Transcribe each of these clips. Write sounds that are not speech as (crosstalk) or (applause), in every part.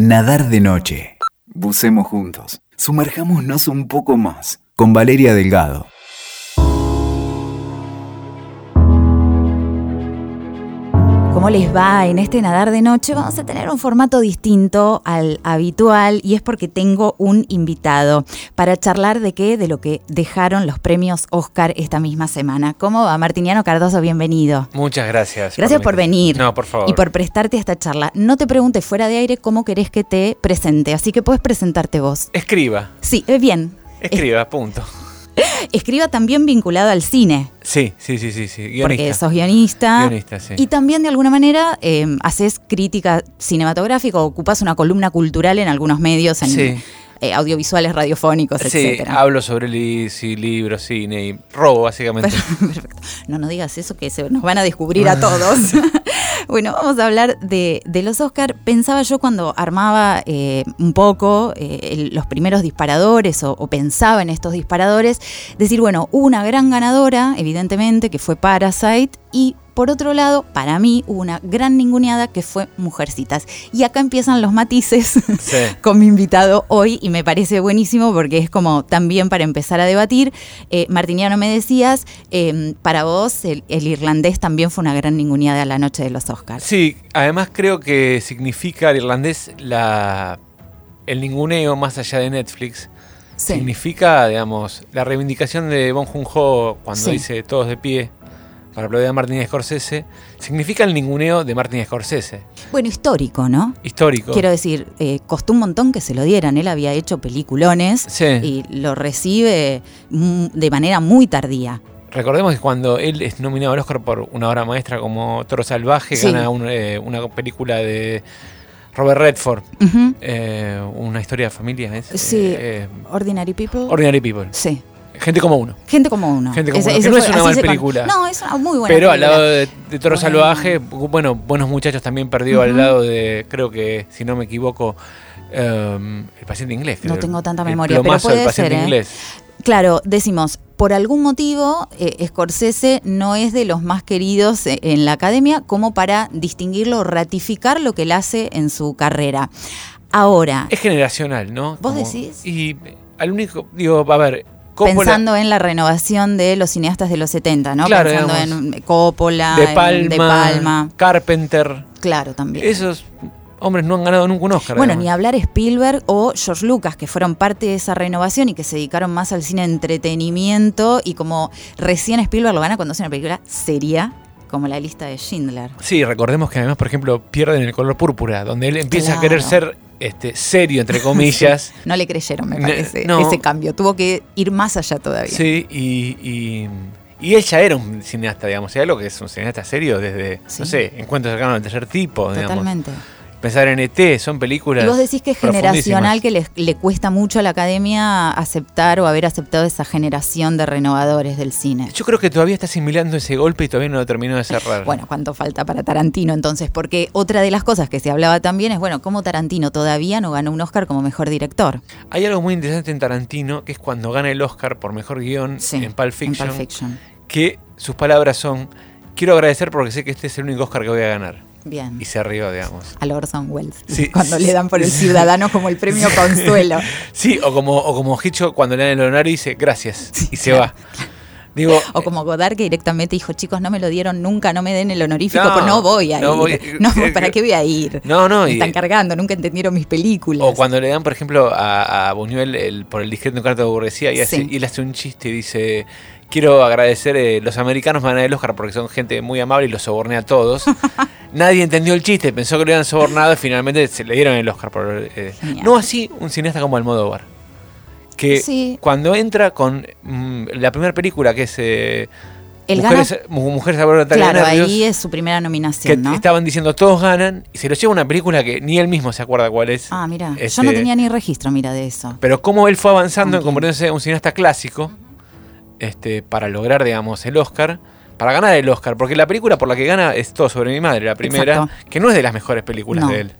Nadar de noche. Bucemos juntos. Sumerjámonos un poco más. Con Valeria Delgado. ¿Cómo les va? En este nadar de noche vamos a tener un formato distinto al habitual y es porque tengo un invitado para charlar de qué, de lo que dejaron los premios Oscar esta misma semana. ¿Cómo va? Martiniano Cardoso, bienvenido. Muchas gracias. Gracias por, venir. No, por favor. Y por prestarte a esta charla. No te pregunte fuera de aire cómo querés que te presente, así que puedes presentarte vos. Escriba. Sí, eh, bien. Escriba, punto. (laughs) Escriba también vinculado al cine. Sí, sí, sí, sí, sí. Guionista. Porque sos guionista. Guionista, sí. Y también de alguna manera eh, haces crítica cinematográfica, ocupas una columna cultural en algunos medios, en Sí. eh, audiovisuales, radiofónicos, Sí, etcétera. hablo sobre li- sí, libros, cine y robo, básicamente. (laughs) Perfecto. No, no digas eso que se nos van a descubrir a (laughs) todos. Bueno, vamos a hablar de, los Oscar. Pensaba yo cuando armaba eh, un poco eh, los primeros disparadores o, pensaba en estos disparadores, decir, bueno, una gran ganadora, evidentemente, que fue Parasite, y por otro lado, para mí hubo una gran ninguneada que fue Mujercitas. Y acá empiezan los matices (laughs) Sí. con mi invitado hoy y me parece buenísimo porque es como también para empezar a debatir. Eh, Martiniano, me decías, eh, para vos el, el irlandés también fue una gran ninguneada la noche de los Oscars. Sí, además creo que significa el irlandés la el ninguneo más allá de Netflix. Sí. Significa, digamos, la reivindicación de Bon Joon-ho cuando Sí. dice todos de pie para aplaudir a Martin Scorsese. Significa el ninguneo de Martin Scorsese. Bueno, histórico, ¿no? Histórico. Quiero decir, eh, costó un montón que se lo dieran. Él había hecho peliculones Sí. y lo recibe de manera muy tardía. Recordemos que cuando él es nominado al Oscar por una obra maestra como Toro Salvaje, Sí. gana un, eh, una película de Robert Redford, eh, una historia de familia. ¿es? Sí. Ordinary People. Ordinary People. sí. Gente como uno. Gente como uno. Gente como uno, que no es una mala con- película. No, es una muy buena Pero al lado de, de Toro Bueno. Salvaje, bueno, Buenos Muchachos también perdió al lado de, creo que, si no me equivoco, um, El Paciente Inglés. No tengo tanta El memoria, pero plomazo del puede Paciente ser, ¿eh? Inglés. Claro, decimos, por algún motivo, eh, Scorsese no es de los más queridos eh, en la academia como para distinguirlo ratificar lo que él hace en su carrera. Ahora, Es generacional, ¿no? ¿Vos decís? Y al único, digo, a ver, Coppola, pensando en la renovación de los cineastas de los 70, ¿no? Claro, pensando digamos, en Coppola, de en Palma, De Palma. Carpenter, Claro, también. esos hombres no han ganado nunca un Oscar. Bueno, digamos. ni hablar Spielberg o George Lucas, que fueron parte de esa renovación y que se dedicaron más al cine entretenimiento y como recién Spielberg lo gana cuando hace una película seria, como la lista de Schindler. Sí, recordemos que además, por ejemplo, pierden el color púrpura, donde él empieza a querer ser este, serio, entre comillas. (laughs) No le creyeron, me parece, no. ese cambio. Tuvo que ir más allá todavía. Sí, y, y, ya era un cineasta, digamos. Era lo que es un cineasta serio desde, Sí. no sé, Encuentros cercanos al tercer tipo, digamos. Totalmente. Pensar en ET, son películas. Y vos decís que es generacional, que le, le cuesta mucho a la academia aceptar o haber aceptado esa generación de renovadores del cine. Yo creo que todavía está asimilando ese golpe y todavía no lo terminó de cerrar. (laughs) Bueno, ¿cuánto falta para Tarantino entonces? Porque otra de las cosas que se hablaba también es, bueno, cómo Tarantino todavía no ganó un Oscar como mejor director. Hay algo muy interesante en Tarantino, que es cuando gana el Oscar por mejor guion Sí, en Pulp Fiction, En Pulp Fiction. que sus palabras son, quiero agradecer porque sé que este es el único Oscar que voy a ganar. Bien. Y se rió, digamos. Al Orson Welles. Sí. Cuando le dan por el ciudadano como el premio Consuelo. (laughs) Sí, o como, o como cuando le dan el honorario y dice, gracias, y se claro. va. Digo, O como Godard que directamente dijo, chicos, no me lo dieron nunca, no me den el honorífico, No, pues no voy a no ir. voy- (laughs) no, eh, ¿para qué voy a ir? no, no, Me y- están cargando, nunca entendieron mis películas. O cuando le dan, por ejemplo, a, a Buñuel el- por el discreto encanto de burguesía y, hace- Sí. y él hace un chiste y dice, quiero agradecer, eh, los americanos me van a dar el Oscar porque son gente muy amable y los soborné a todos. (laughs) Nadie entendió el chiste, pensó que lo habían sobornado y finalmente se le dieron el Oscar. Por, eh, no así un cineasta como Almodóvar. Que Sí. cuando entra con mm, la primera película que es eh, El Mujeres, Mu- Mujeres a Claro, ahí es su primera que nominación, ¿no? estaban diciendo todos ganan y se lo lleva una película que ni él mismo se acuerda cuál es. Ah, mira, yo Este, no tenía ni registro, mira, de eso. Pero cómo él fue avanzando en Ok. convertirse en un cineasta clásico este, para lograr, digamos, el Oscar, para ganar el Oscar, porque la película por la que gana es Todo sobre mi madre, la primera, Exacto. que no es de las mejores películas No. de él.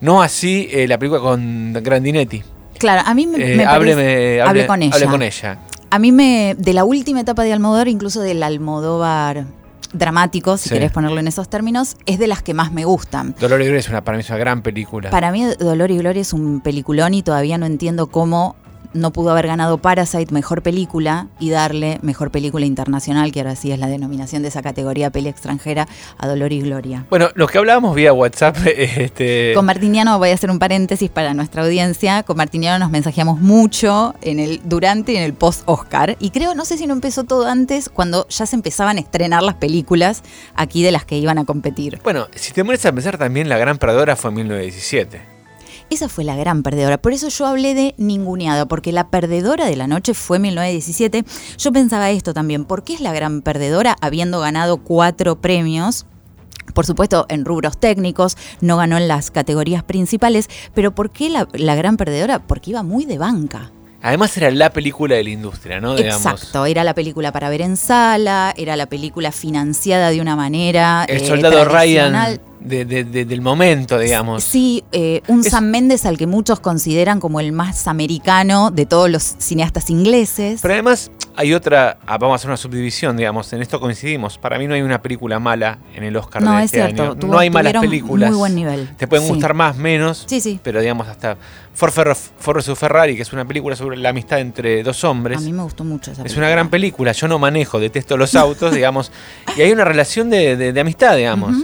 No así eh, la película con Grandinetti. Claro, a mí me, Eh, me hábleme- parece- hable, hablé con ella. hable con ella. A mí me, de la última etapa de Almodóvar, incluso del Almodóvar dramático, si Sí. querés ponerlo en esos términos, es de las que más me gustan. Dolor y Gloria es una, para mí es una gran película. Para mí Dolor y Gloria es un peliculón y todavía no entiendo cómo no pudo haber ganado Parasite mejor película y darle mejor película internacional, que ahora sí es la denominación de esa categoría peli extranjera, a Dolor y Gloria. Bueno, lo que hablábamos vía WhatsApp, (laughs) este, Con Martiniano voy a hacer un paréntesis para nuestra audiencia. Con Martiniano nos mensajeamos mucho en el durante y en el post Oscar. Y creo, no sé si no empezó todo antes, cuando ya se empezaban a estrenar las películas aquí de las que iban a competir. bueno, si te mueres a pensar también la gran perdedora fue en 1917. Esa fue la gran perdedora. Por eso yo hablé de ninguneada, porque la perdedora de la noche fue 1917. Yo pensaba esto también. ¿Por qué es la gran perdedora habiendo ganado cuatro premios? Por supuesto, en rubros técnicos, no ganó en las categorías principales, pero ¿por qué la, la gran perdedora? Porque iba muy de banca. Además era la película de la industria, ¿no? Digamos. Exacto, era la película para ver en sala, era la película financiada de una manera. El eh, soldado. Ryan de- de- de- del momento, digamos. Sí, eh, un Es- Sam Méndez al que muchos consideran como el más americano de todos los cineastas ingleses. Pero además hay otra, ah, vamos a hacer una subdivisión, digamos, en esto coincidimos. Para mí no hay una película mala en el Oscar no, de es este cierto. año. tuvo- no hay malas películas. Muy buen nivel. Te pueden Sí. gustar más, menos. Sí, sí. Pero digamos, hasta Ford, vs. Ferrari, que es una película sobre la amistad entre dos hombres. A mí me gustó mucho esa Es película. una gran película, yo no manejo, detesto los autos, (laughs) digamos, y hay una relación de, de- de amistad, digamos.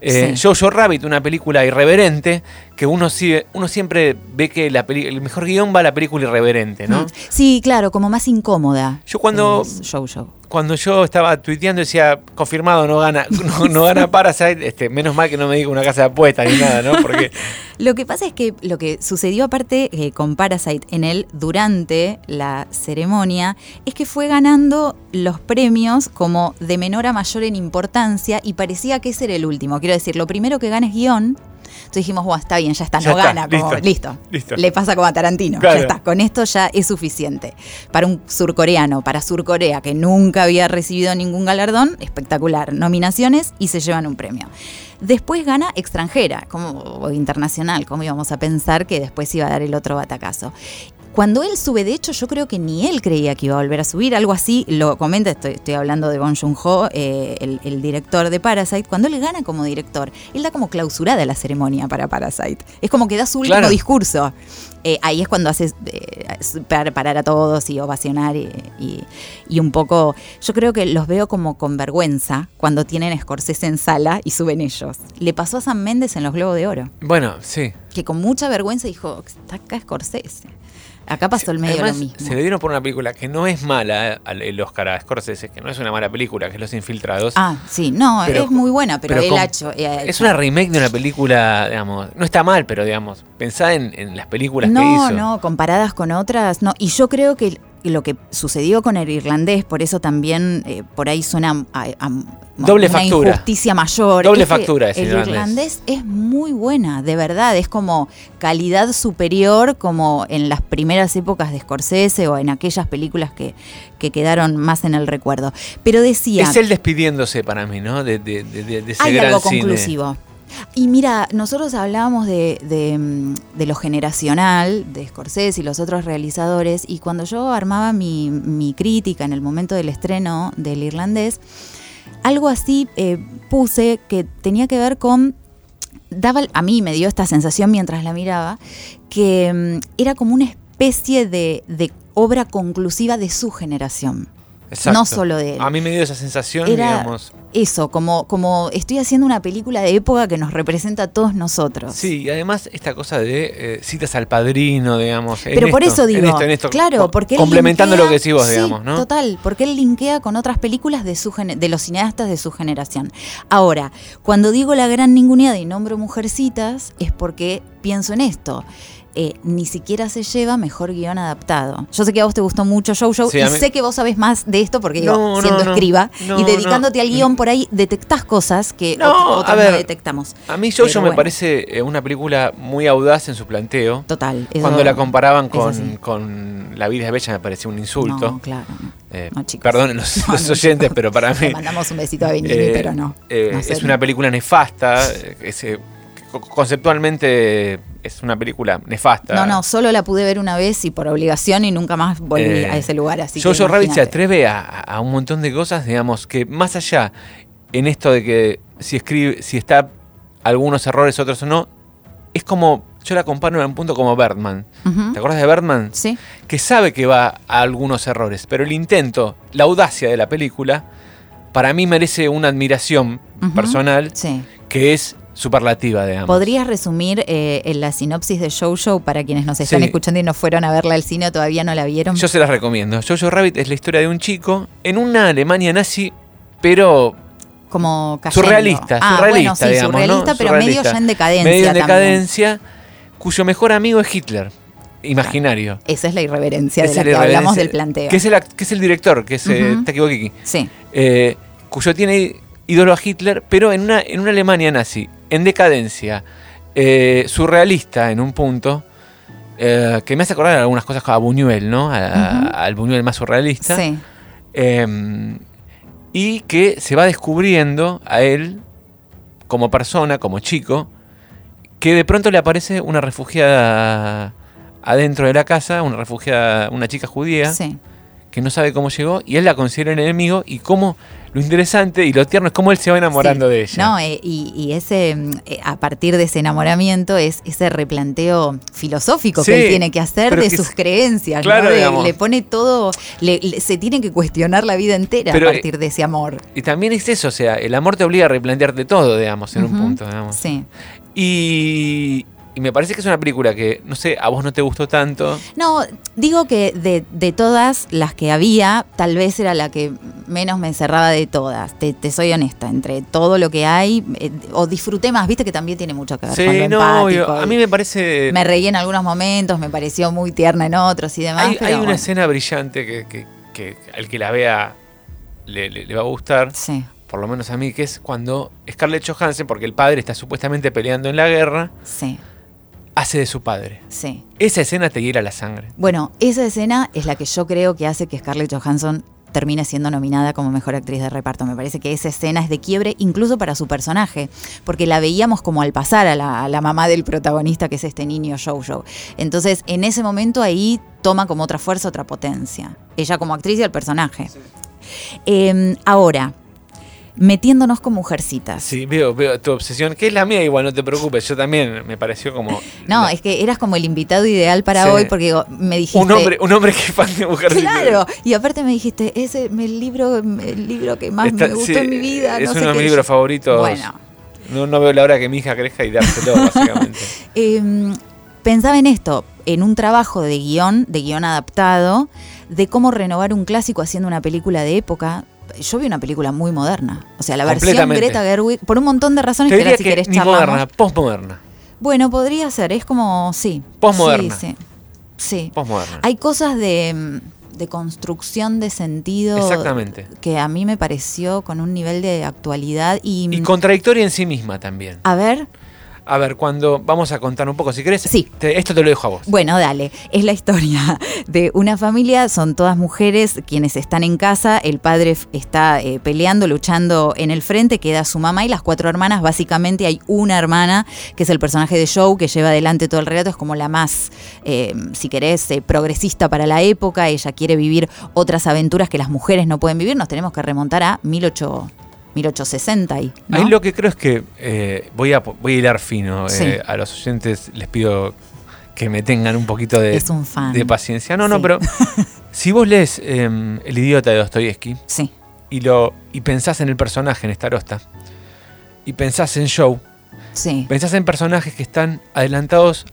Eh, Sí. Jojo Rabbit, una película irreverente, que uno, siempre ve que la peli- el mejor guion va a la película irreverente, ¿no? Mm. Sí, claro, como más incómoda. Yo cuando- Jojo. Cuando yo estaba tuiteando decía, confirmado, no gana, (laughs) no, gana Parasite, este, menos mal que no me diga una casa de apuestas ni nada, ¿no? Porque (laughs) Lo que pasa es que lo que sucedió aparte eh, con Parasite en él durante la ceremonia es que fue ganando los premios como de menor a mayor en importancia y parecía que ese era el último. Quiero decir, lo primero que gana es guion. Entonces dijimos, bueno, está bien, ya está, Ya no está, gana, como, listo, listo. Le pasa como a Tarantino, Claro. ya está, con esto ya es suficiente. Para un surcoreano, para Surcorea, que nunca había recibido ningún galardón, espectacular. Nominaciones y se llevan un premio. Después gana extranjera, como o internacional, como íbamos a pensar que después iba a dar el otro batacazo. Cuando él sube, de hecho, yo creo que ni él creía que iba a volver a subir, algo así, lo comenta, estoy, estoy hablando de Bong Joon-ho, eh, el, el director de Parasite, cuando él gana como director, él da como clausurada la ceremonia para Parasite. Es como que da su último Claro. discurso. Eh, ahí es cuando hace eh, par- parar a todos y ovacionar y, y- y un poco, yo creo que los veo como con vergüenza cuando tienen Scorsese en sala y suben ellos. Le pasó a San Méndez en los Globos de Oro, Bueno, sí. que con mucha vergüenza dijo, está acá Scorsese. Acá pasó el medio Además, lo mismo. se le dieron por una película que no es mala al- el Oscar a Scorsese, que no es una mala película, que es Los Infiltrados. Ah, sí, no, Pero es muy buena, pero, pero él con- ha hecho, eh, ha es una remake de una película, digamos, no está mal, pero digamos, pensá en, en las películas que No, hizo. no, comparadas con otras, no. Y yo creo que lo que sucedió con el irlandés, por eso también eh, por ahí suena a, a- Doble una factura. injusticia mayor. Doble Es que factura ese El irlandés. irlandés es muy buena, de verdad. Es como calidad superior, como en las primeras épocas de Scorsese o en aquellas películas que, que quedaron más en el recuerdo. Pero decía. Es él despidiéndose para mí, ¿no? De, de- de- de- de ese Hay gran algo cine. conclusivo. Y mira, nosotros hablábamos de, de, mm, de lo generacional, de Scorsese y los otros realizadores, y cuando yo armaba mi, mi crítica en el momento del estreno del irlandés, algo así eh, puse que tenía que ver con daba a mí me dio esta sensación mientras la miraba que mm, era como una especie de, de obra conclusiva de su generación. Exacto. No solo de él. A mí me dio esa sensación, Era digamos. eso, como, como estoy haciendo una película de época que nos representa a todos nosotros. Sí, y además esta cosa de eh, citas al padrino, digamos. en Pero por esto, eso digo, en esto, en esto, claro, porque él complementando linkea- lo que decís vos, sí, digamos, ¿no? Total, porque él linkea con otras películas de su de los cineastas de su generación. Ahora, cuando digo la gran ninguneada y nombro mujercitas, es porque pienso en esto. Eh, ni siquiera se lleva mejor guion adaptado. Yo sé que a vos te gustó mucho Jojo Sí, y mí- sé que vos sabés más de esto porque digo, No, no, siendo no. escriba y dedicándote al guion por ahí detectás cosas que a otros ver, no detectamos. A mí Jojo Pero me bueno. parece eh, una película muy audaz en su planteo. Total. eso- Cuando la comparaban con, con La vida es bella me pareció un insulto. No, claro. Eh, No. Perdonen los, (laughs) No, los no, oyentes, no. pero para mí... Le mandamos un besito a Benini, eh, pero no. eh, sé. es una película nefasta. es, conceptualmente es una película nefasta. No, no, solo la pude ver una vez y por obligación y nunca más volví Eh, a ese lugar. Así Jojo que Rabbit se atreve a, a un montón de cosas, digamos, que más allá en esto de que si escribe, si está algunos errores, otros o no, es como, yo la comparo en un punto como Bergman. Ujú. ¿Te acuerdas de Bergman? Sí. Que sabe que va a algunos errores, pero el intento, la audacia de la película, para mí merece una admiración personal Sí. que es superlativa, digamos. ¿Podrías resumir eh, en la sinopsis de Show Show para quienes nos están Sí. escuchando y no fueron a verla al cine o todavía no la vieron? Yo se las recomiendo. Jojo Rabbit es la historia de un chico en una Alemania nazi, pero Como cayendo. surrealista, Ah, surrealista, bueno, sí, digamos, ¿no? surrealista, pero Surrealista. medio ya en decadencia medio en también. decadencia, cuyo mejor amigo es Hitler, imaginario. Esa es la irreverencia de Esa la es que hablamos del planteo. Que es el, act- que es el director, que es eh, Ujú. Takeo Kiki, Sí, eh, cuyo tiene ídolo a Hitler, pero en una, en una Alemania nazi, en decadencia, eh, surrealista en un punto, eh, que me hace acordar algunas cosas a Buñuel, ¿no? A-. Al Buñuel más surrealista. sí. Eh, y que se va descubriendo a él como persona, como chico, que de pronto le aparece una refugiada adentro de la casa, una refugiada, una chica judía, sí. Que no sabe cómo llegó, y él la considera un enemigo, y cómo lo interesante y lo tierno es cómo él se va enamorando Sí. de ella. No, eh, y, y ese, mm, eh, a partir de ese enamoramiento es ese replanteo filosófico Sí, que él tiene que hacer de que sus es- creencias. claro, le pone todo, le- le- se tiene que cuestionar la vida entera Pero, a partir de ese amor. Y también es eso, o sea, el amor te obliga a replantearte todo, digamos, en un punto, digamos. Sí. Y, y me parece que es una película que, no sé, a vos no te gustó tanto. No, digo que de, de todas las que había, tal vez era la que menos me cerraba de todas. Te, te soy honesta, entre todo lo que hay, eh, o disfruté más, viste que también tiene mucho que ver con lo Sí, no, obvio. a mí me parece... Me reí en algunos momentos, me pareció muy tierna en otros y demás. Hay, pero hay una bueno, escena brillante que, que, que al que la vea le, le- le va a gustar, Sí, por lo menos a mí, que es cuando Scarlett Johansson, porque el padre está supuestamente peleando en la guerra, sí, hace de su padre. sí. Esa escena te hiera la sangre. Bueno, esa escena es la que yo creo que hace que Scarlett Johansson termine siendo nominada como mejor actriz de reparto. Me parece que esa escena es de quiebre incluso para su personaje, porque la veíamos como al pasar a la, a la mamá del protagonista, que es este niño Jojo. Entonces, en ese momento ahí toma como otra fuerza, otra potencia. Ella como actriz y el personaje. Eh, ahora, metiéndonos con mujercitas. Sí, veo, veo tu obsesión, que es la mía igual, no te preocupes, yo también me pareció como... (laughs) No, la- es que eras como el invitado ideal para Sí. hoy porque me dijiste... un hombre, un hombre que es fan de Mujercitas. Claro, y aparte me dijiste, ese es el libro, el libro que más Está- me gustó sí, en mi vida. Es no sé uno de mis libros favoritos. Bueno, No, no veo la hora que mi hija crezca y dárselo, (laughs) básicamente. eh, pensaba en esto, en un trabajo de guion, de guion adaptado, de cómo renovar un clásico haciendo una película de época. Yo vi una película muy moderna. O sea, la versión. Greta Gerwig, por un montón de razones Te diría si que querés ni moderna, postmoderna. Bueno, podría ser, es como, sí. Postmoderna. Sí, sí. sí. Postmoderna. Hay cosas de, de construcción de sentido Exactamente. que a mí me pareció con un nivel de actualidad y, Y contradictoria en sí misma también. a ver, A ver, cuando vamos a contar un poco, si querés, Sí. te- esto te lo dejo a vos. bueno, dale, es la historia (laughs) de una familia, son todas mujeres quienes están en casa, el padre está eh, peleando, luchando en el frente, queda su mamá y las cuatro hermanas, básicamente hay una hermana que es el personaje de Joe que lleva adelante todo el relato, es como la más, eh, si querés, eh, progresista para la época, ella quiere vivir otras aventuras que las mujeres no pueden vivir, nos tenemos que remontar a 18, 1860 y, ¿no? Ahí lo que creo es que eh, voy, a, voy a hilar fino. eh, a los oyentes les pido que me tengan un poquito de, Es un fan. de paciencia. No, no, pero (laughs) si vos lees eh, El idiota de Dostoyevsky Sí, y, lo, y pensás en el personaje, en Starosta, y pensás en Joe, sí. pensás en personajes que están adelantados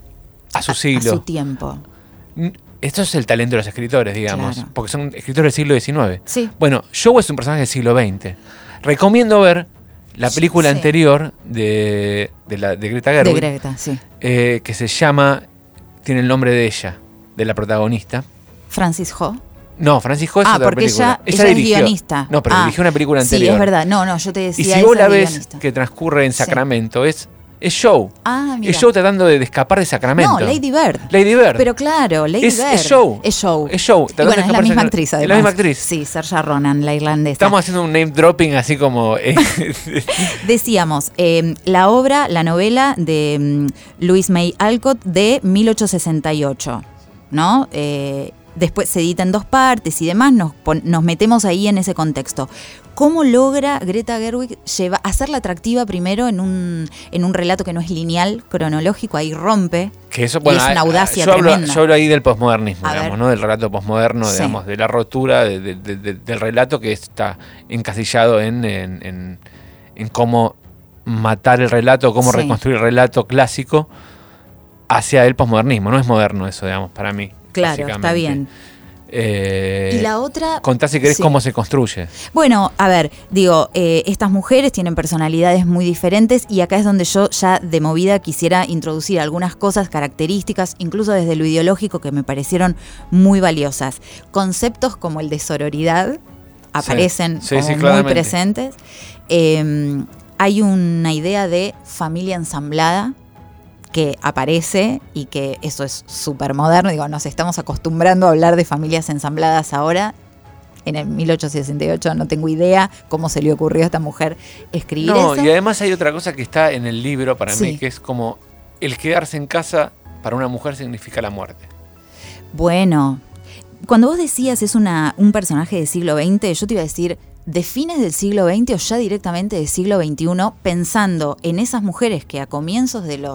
a su A siglo. su tiempo. Esto es el talento de los escritores, digamos, Claro. porque son escritores del siglo XIX. Sí. Bueno, Joe es un personaje del siglo XX. Recomiendo ver la película Sí. anterior de, de, la, de Greta De Gerwig, Greta, sí. eh, que se llama, tiene el nombre de ella, de la protagonista. Francis Ho. No, Francisco es Ah, otra porque película. ella, ella es dirigió- guionista. No, pero Ah, dirigió una película Sí, anterior. es verdad. No, no, yo te Y decía. si vos la de ves guionista. que transcurre en Sí. Sacramento, es, es Joe. Ah, mira. Es Joe tratando de, de escapar de Sacramento. No, Lady Bird. Lady Bird. Pero claro, Lady Es- Bird. es Joe. Es Joe. Es Y tratando bueno, es la misma actriz, es la además. misma actriz. Sí, Saoirse Ronan, la irlandesa. Estamos haciendo un name dropping así como... eh, (laughs) Decíamos, eh, la obra, la novela de mm, Louise May Alcott de 1868, ¿no? Eh, después se edita en dos partes y demás, nos metemos ahí en ese contexto. ¿Cómo logra Greta Gerwig lleva, hacerla atractiva primero en un, en un relato que no es lineal, cronológico? Ahí rompe. Que eso, bueno, es una ah, audacia yo hablo, tremenda. yo hablo ahí del posmodernismo, digamos. ¿no? Del relato posmoderno, Sí. digamos, de la rotura de- de- de- de- del relato que está encasillado en, en- en- en cómo matar el relato, cómo Sí. reconstruir el relato clásico hacia el posmodernismo. No es moderno eso, digamos, para mí. Claro, está bien. Eh, y la otra... Contá si querés Sí. cómo se construye. Bueno, a ver, digo, eh, estas mujeres tienen personalidades muy diferentes y acá es donde yo ya de movida quisiera introducir algunas cosas, características, incluso desde lo ideológico, que me parecieron muy valiosas. Conceptos como el de sororidad aparecen Sí, como sí, muy presentes. Eh, hay una idea de familia ensamblada que aparece y que eso es súper moderno. Digo, nos estamos acostumbrando a hablar de familias ensambladas ahora. En el 1868 no tengo idea cómo se le ocurrió a esta mujer escribir No, eso. y además hay otra cosa que está en el libro para Sí. mí, que es como el quedarse en casa para una mujer significa la muerte. Bueno, cuando vos decías es una, un personaje del siglo XX, yo te iba a decir de fines del siglo XX o ya directamente del siglo XXI, pensando en esas mujeres que a comienzos del,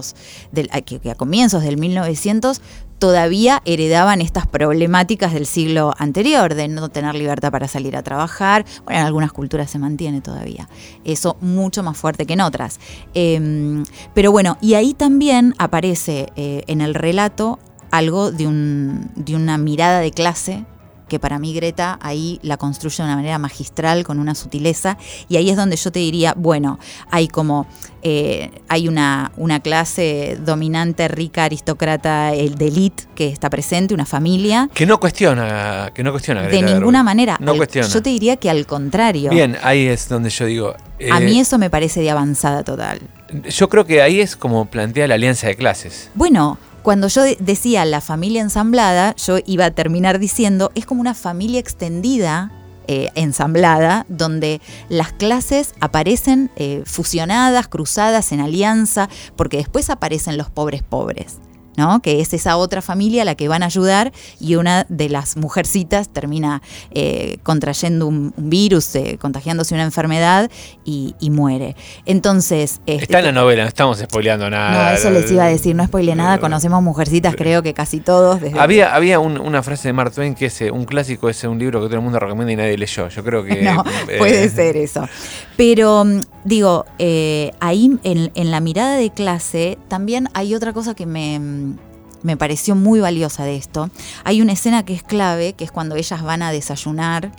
que, que a comienzos del 1900 todavía heredaban estas problemáticas del siglo anterior, de no tener libertad para salir a trabajar. Bueno, en algunas culturas se mantiene todavía. Eso mucho más fuerte que en otras. Eh, pero bueno, y ahí también aparece eh, en el relato algo de una mirada de clase que para mí Greta ahí la construye de una manera magistral, con una sutileza, y ahí es donde yo te diría, bueno, hay como, eh, hay una, una clase dominante, rica, aristócrata, el de elite que está presente, una familia, Que no cuestiona, que no cuestiona. de Greta ninguna Gerwig. manera. No Al- cuestiona. Yo te diría que al contrario. Bien, ahí es donde yo digo. A eh, mí eso me parece de avanzada total. Yo creo que ahí es como plantea la alianza de clases. Bueno, cuando yo de- decía la familia ensamblada, yo iba a terminar diciendo, es como una familia extendida. eh, ensamblada, donde las clases aparecen eh, fusionadas, cruzadas en alianza, porque después aparecen los pobres pobres. ¿No? Que es esa otra familia a la que van a ayudar y una de las mujercitas termina eh, contrayendo un, un virus, eh, contagiándose una enfermedad y, y muere. Entonces. este, Está en la novela, no estamos spoileando nada. no, eso les iba a decir, no spoile nada, conocemos mujercitas, creo que casi todos. Desde Había, había un- una frase de Mark Twain que es eh, un clásico, es un libro que todo el mundo recomienda y nadie leyó. Yo creo que. (laughs) No, eh, puede ser eso. Pero mm, digo, eh, ahí en, en la mirada de clase también hay otra cosa que me, mm, me pareció muy valiosa de esto. Hay una escena que es clave, que es cuando ellas van a desayunar.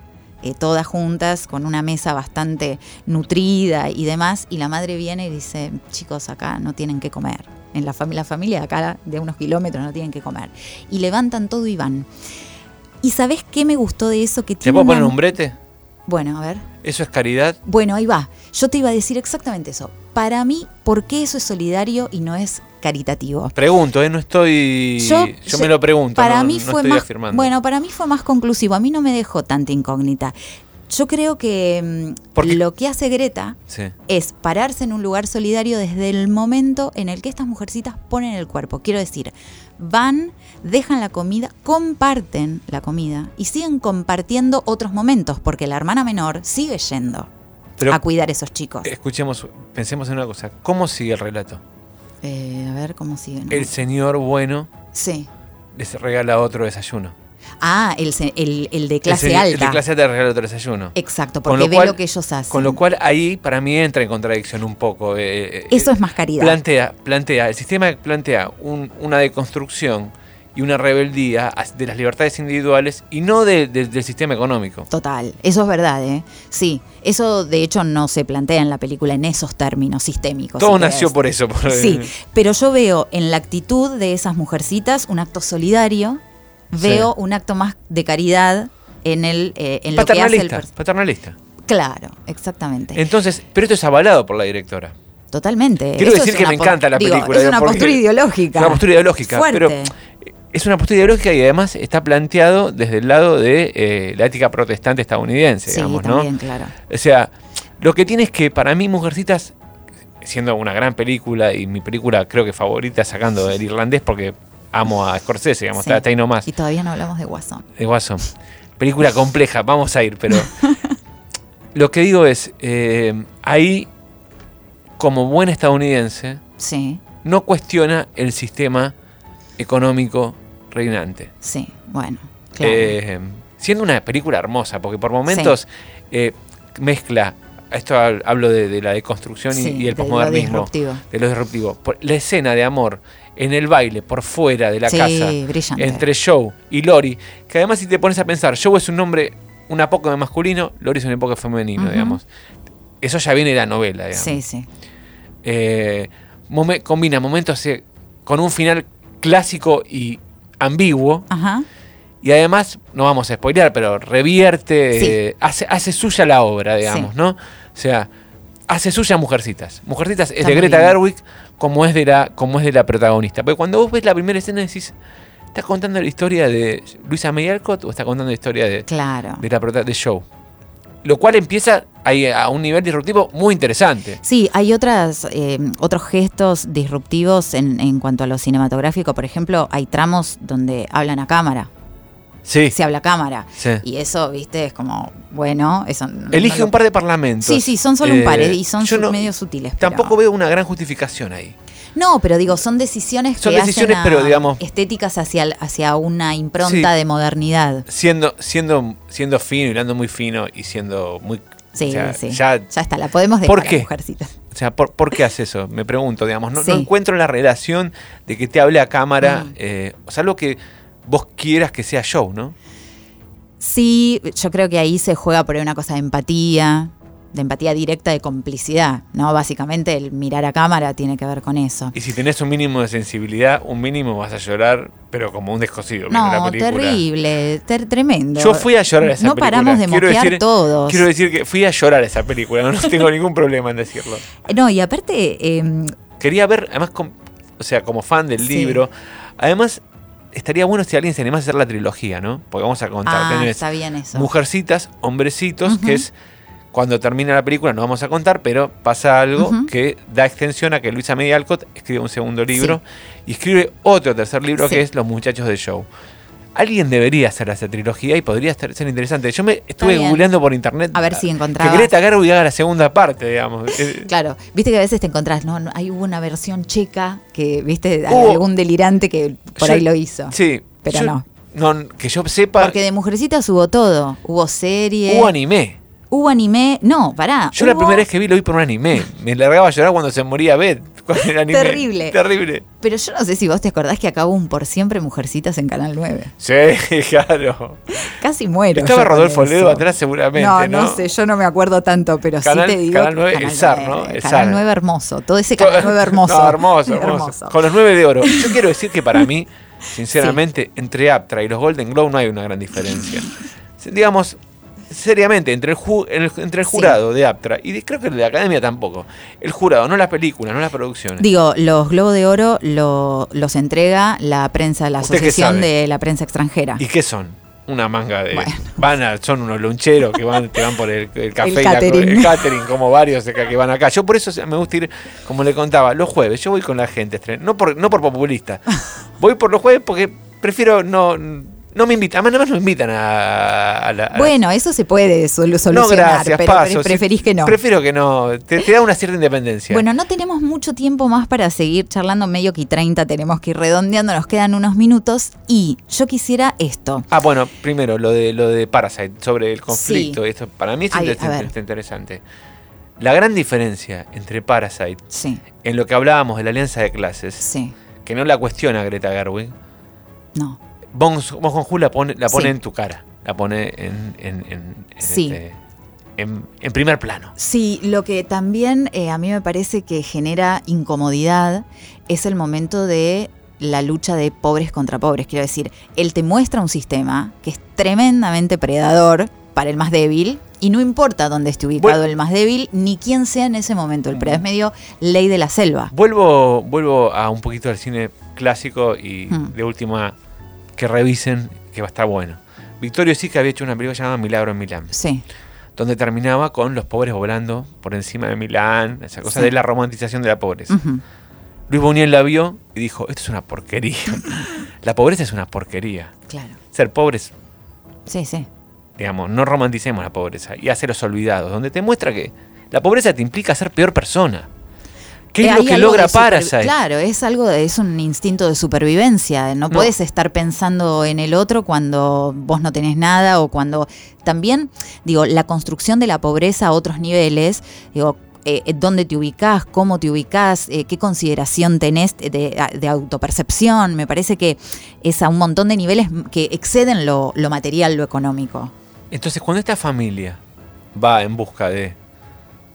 eh, todas juntas, con una mesa bastante nutrida y demás, y la madre viene y dice, chicos, acá no tienen que comer. En la, fami- la familia de acá de unos kilómetros no tienen que comer. Y levantan todo y van. ¿Y sabés qué me gustó de eso? Que ¿Te tiene puedo poner un brete? Bueno, a ver. ¿Eso es caridad? Bueno, ahí va. Yo te iba a decir exactamente eso. Para mí, ¿por qué eso es solidario y no es caritativo? Pregunto, ¿eh? No estoy. Yo, me lo pregunto. Para no- mí no fue estoy más. afirmando. Bueno, para mí fue más conclusivo. A mí no me dejó tanta incógnita. Yo creo que mm, Porque- lo que hace Greta Sí. es pararse en un lugar solidario desde el momento en el que estas mujercitas ponen el cuerpo. Quiero decir, van, dejan la comida, comparten la comida y siguen compartiendo otros momentos, porque la hermana menor sigue yendo Pero a cuidar a esos chicos. escuchemos, pensemos en una cosa. ¿Cómo sigue el relato? Eh, a ver cómo sigue. ¿no? El señor bueno Sí. les regala otro desayuno. Ah, el, el, el de clase alta. El de clase alta regala otro desayuno. Exacto, porque lo ve cual- lo que ellos hacen. Con lo cual ahí para mí entra en contradicción un poco. eh, eh, Eso eh, es más caridad. Plantea, plantea, el sistema plantea un- una deconstrucción y una rebeldía de las libertades individuales y no de- de- del sistema económico. Total, eso es verdad, ¿eh? Sí, eso de hecho no se plantea en la película en esos términos sistémicos. Todo si nació por eso. por- Sí, pero yo veo en la actitud de esas mujercitas un acto solidario, veo un acto más de caridad en el eh, en lo que hace el paternalista. Claro, exactamente. Entonces, pero esto es avalado por la directora. Totalmente. Quiero Eso decir que me encanta la digo, película. Es una postura ideológica. Es una postura ideológica, Fuerte. pero es una postura ideológica y además está planteado desde el lado de eh, la ética protestante estadounidense, Sí, digamos, también, ¿no? claro. O sea, lo que tiene es que para mí Mujercitas, siendo una gran película y mi película creo que favorita sacando el irlandés porque amo a Scorsese, digamos, Sí. está, está ahí nomás, Y todavía no hablamos de Guasón. de Guasón. Película compleja, vamos a ir, pero (laughs) Lo que digo es, eh, ahí, como buen estadounidense, Sí, no cuestiona el sistema económico reinante. sí, bueno, claro. Eh, siendo una película hermosa, porque por momentos eh, mezcla, esto hab- hablo de, de la deconstrucción y- Sí, y, el de lo posmodernismo, disruptivo. de lo disruptivo. La escena de amor en el baile, por fuera de la Sí, casa, brillante. entre Joe y Lori, que además si te pones a pensar, Joe es un nombre, un apócope masculino, Lori es un apócope femenino, digamos. Eso ya viene de la novela, digamos. sí, sí. Eh, momen- combina momentos eh, con un final clásico y ambiguo. Ajá. Y además, no vamos a spoilear, pero revierte, Sí. eh, hace, hace suya la obra, digamos, Sí. ¿no? O sea, hace suya Mujercitas. Mujercitas es de Greta. Gerwig como es de la, como es de la protagonista. Porque cuando vos ves la primera escena decís, ¿estás contando la historia de Luisa May Alcott o estás contando la historia de, Claro. de la de Joe? Lo cual empieza ahí a un nivel disruptivo muy interesante. Sí, hay otras, eh, otros gestos disruptivos en, en cuanto a lo cinematográfico. Por ejemplo, hay tramos donde hablan a cámara, Sí. se habla a cámara. sí. Y eso, viste, es como, bueno, eso Elige no lo- un par de parlamentos. Sí, sí, son solo Eh, un par eh, y son no- medio sutiles. pero- Tampoco veo una gran justificación ahí. No, pero digo, son decisiones Son que decisiones, hacen pero, digamos- estéticas hacia, hacia una impronta Sí. de modernidad. Siendo, siendo, siendo fino, hilando muy fino y siendo muy. Sí, o sea, sí. Ya, Ya está, la podemos dejar, ¿Por qué? mujercita. o sea, ¿por, por qué hace eso? Me pregunto, digamos. No, Sí. no encuentro la relación de que te hable a cámara. Mm. eh, o sea, algo que vos quieras que sea show, ¿no? Sí, yo creo que ahí se juega por una cosa de empatía, de empatía directa, de complicidad, ¿no? Básicamente el mirar a cámara tiene que ver con eso. Y si tenés un mínimo de sensibilidad, un mínimo vas a llorar, pero como un descosido. la No, película. terrible, ter- tremendo. Yo fui a llorar a esa No película. paramos de Quiero moquear decir- todos. Quiero decir que fui a llorar a esa película, no tengo ningún problema en decirlo. No, y aparte, eh, Quería ver, además, o sea, como fan del Sí. libro. Además, estaría bueno si alguien se animase a hacer la trilogía, ¿no? Porque vamos a contar. ah, tenés está bien eso. Mujercitas, Hombrecitos, que es cuando termina la película, no vamos a contar, pero pasa algo que da extensión a que Luisa May Alcott escribe un segundo libro y escribe otro tercer libro Sí. que es Los Muchachos de Show. Alguien debería hacer esa trilogía y podría estar- ser interesante. Yo me estuve googleando por internet A ver si que encontrabas. Greta Gerwig haga la segunda parte, digamos. (laughs) Claro, viste que a veces te encontrás, no, hay hubo una versión checa que, viste, hay Hubo- algún delirante que por yo- ahí lo hizo. Sí, Pero yo- no. no. Que yo sepa, Porque de Mujercitas hubo todo. Hubo serie. hubo anime. Hubo anime. No, pará. Yo la primera vez que vi lo vi por un anime. Me largaba a llorar cuando se moría Beth. (laughs) con el anime. Terrible. Terrible. Pero yo no sé si vos te acordás que hubo un por siempre Mujercitas en Canal 9. Sí, (laughs) claro. Casi muero. Estaba Rodolfo. Ledo atrás seguramente, No, ¿no? no sé, yo no me acuerdo tanto, pero Canal- sí te digo. Canal que 9, el zar, ¿no? El Canal zar. 9 hermoso. Todo ese Canal 9 (laughs) hermoso. No, hermoso, hermoso, Con los nueve de oro. Yo quiero decir que para mí, sinceramente, entre Aptra y los Golden Globe no hay una gran diferencia. Digamos, seriamente, entre el, ju- el- entre el Sí. jurado de Aptra y de- creo que el de la Academia tampoco. El jurado, no las películas, no las producciones. Digo, los Globos de Oro lo- los entrega la prensa, la ¿Usted qué Asociación de la Prensa Extranjera. ¿Y qué son? Una manga de. Bueno. Van a- son unos loncheros que van, que van por el, el café y la- catering. el catering, como varios acá que van acá. Yo por eso me gusta ir, como le contaba, los jueves. Yo voy con la gente, no por, no por populista. (laughs) Voy por los jueves porque prefiero no. No me invitan, además no me invitan a, a la. a la- Bueno, eso se puede sol- no, solucionar, gracias, pero paso. preferís que no. Prefiero que no. Te, te da una cierta independencia. Bueno, no tenemos mucho tiempo más para seguir charlando, medio que 30 tenemos que ir redondeando, nos quedan unos minutos y yo quisiera esto. Ah, bueno, primero lo de lo de Parasite, sobre el conflicto. Esto para mí es Ay, interesante. La gran diferencia entre Parasite Sí, en lo que hablábamos de la alianza de clases, sí, que no la cuestiona Greta Gerwig, no. Bong Bong Joon-ho la pone, la pone Sí. en tu cara, la pone en, en, en- en Sí. este, en- en primer plano. Sí, lo que también eh, a mí me parece que genera incomodidad es el momento de la lucha de pobres contra pobres. Quiero decir, él te muestra un sistema que es tremendamente predador para el más débil y no importa dónde esté ubicado el más débil ni quién sea en ese momento. El predador es medio ley de la selva. Vuelvo, vuelvo a un poquito al cine clásico y Hmm. de última que revisen, que va a estar bueno. Victorio sí que había hecho una película llamada Milagro en Milán, Sí, donde terminaba con los pobres volando por encima de Milán, esa cosa Sí. de la romantización de la pobreza. Luis Buñuel la vio y dijo, esto es una porquería. (laughs) la pobreza es una porquería. claro. Ser pobre es Sí, sí. digamos, no romanticemos la pobreza, y hace Los Olvidados, donde te muestra que la pobreza te implica ser peor persona. ¿Qué Eh, es lo hay que logra Parasite? Claro, es algo, de- es un instinto de supervivencia. No, No. puedes estar pensando en el otro cuando vos no tenés nada o cuando también, digo, la construcción de la pobreza a otros niveles, digo, eh, eh, dónde te ubicás, cómo te ubicás, eh, qué consideración tenés de, de autopercepción. Me parece que es a un montón de niveles que exceden lo, lo material, lo económico. Entonces, cuando esta familia va en busca de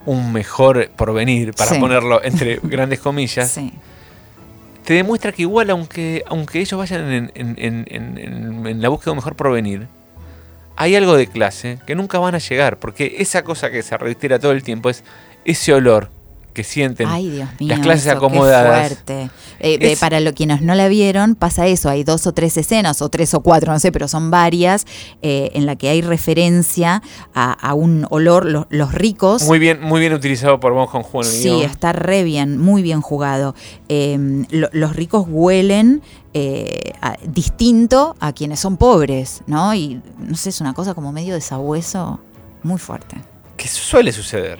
un mejor porvenir, para Sí. ponerlo entre (laughs) grandes comillas, Sí. te demuestra que igual, aunque, aunque ellos vayan en, en- en- en- en- en la búsqueda de un mejor porvenir, hay algo de clase que nunca van a llegar, porque esa cosa que se reitera todo el tiempo es ese olor que sienten Ay, Dios mío. las clases eso, qué acomodadas. fuerte. Eh, eh, para los quienes no la vieron, pasa eso. Hay dos o tres escenas, o tres o cuatro, no sé, pero son varias, eh, en la que hay referencia a, a un olor, lo- los ricos. Muy bien, muy bien utilizado por Bon el Sí, está re bien, muy bien jugado. Lo- los ricos huelen eh, a- distinto a quienes son pobres, ¿no? Y no sé, es una cosa como medio de sabueso muy fuerte. Que suele suceder.